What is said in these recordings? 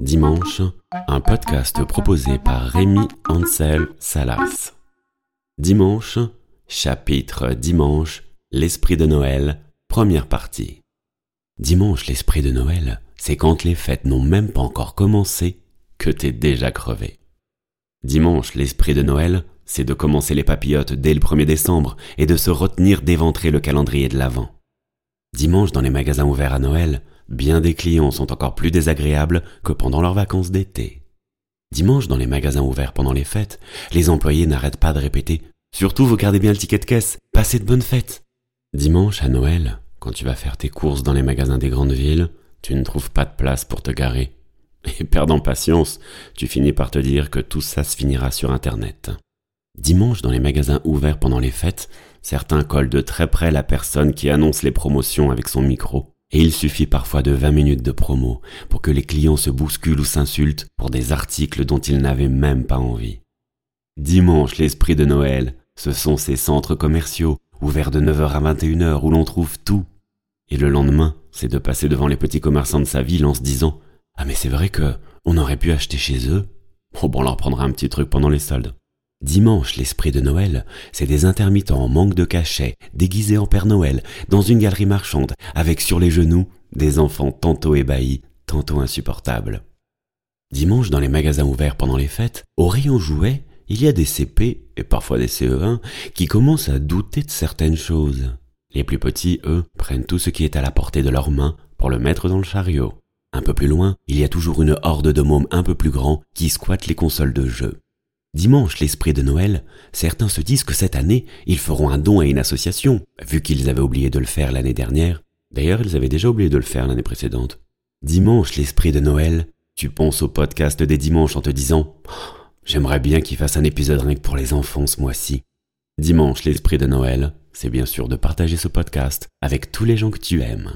Dimanche, un podcast proposé par Rémi Ansel Salas. Dimanche, chapitre Dimanche, l'esprit de Noël, première partie. Dimanche, l'esprit de Noël, c'est quand les fêtes n'ont même pas encore commencé que t'es déjà crevé. Dimanche, l'esprit de Noël, c'est de commencer les papillotes dès le 1er décembre et de se retenir d'éventrer le calendrier de l'Avent. Dimanche, dans les magasins ouverts à Noël, bien des clients sont encore plus désagréables que pendant leurs vacances d'été. Dimanche, dans les magasins ouverts pendant les fêtes, les employés n'arrêtent pas de répéter Surtout, vous gardez bien le ticket de caisse, passez de bonnes fêtes. Dimanche, à Noël, quand tu vas faire tes courses dans les magasins des grandes villes, tu ne trouves pas de place pour te garer. Et perdant patience, tu finis par te dire que tout ça se finira sur Internet. Dimanche, dans les magasins ouverts pendant les fêtes, certains collent de très près la personne qui annonce les promotions avec son micro. Et il suffit parfois de 20 minutes de promo pour que les clients se bousculent ou s'insultent pour des articles dont ils n'avaient même pas envie. Dimanche, l'esprit de Noël, ce sont ces centres commerciaux, ouverts de 9h à 21h, où l'on trouve tout. Et le lendemain, c'est de passer devant les petits commerçants de sa ville en se disant Ah mais c'est vrai que on aurait pu acheter chez eux. Oh bon, on leur prendra un petit truc pendant les soldes. Dimanche, l'esprit de Noël, c'est des intermittents en manque de cachet, déguisés en Père Noël, dans une galerie marchande, avec sur les genoux des enfants tantôt ébahis, tantôt insupportables. Dimanche, dans les magasins ouverts pendant les fêtes, au rayon jouets, il y a des CP, et parfois des CE1, qui commencent à douter de certaines choses. Les plus petits, eux, prennent tout ce qui est à la portée de leurs mains pour le mettre dans le chariot. Un peu plus loin, il y a toujours une horde de mômes un peu plus grands qui squattent les consoles de jeux. Dimanche, l'esprit de Noël, certains se disent que cette année, ils feront un don à une association, vu qu'ils avaient oublié de le faire l'année dernière. D'ailleurs, ils avaient déjà oublié de le faire l'année précédente. Dimanche, l'esprit de Noël, tu penses au podcast des dimanches en te disant J'aimerais bien qu'il fasse un épisode rien que pour les enfants ce mois-ci. Dimanche, l'esprit de Noël, c'est bien sûr de partager ce podcast avec tous les gens que tu aimes.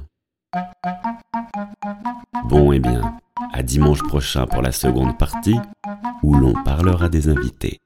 Bon, et eh bien, à dimanche prochain pour la seconde partie où l'on parlera des invités.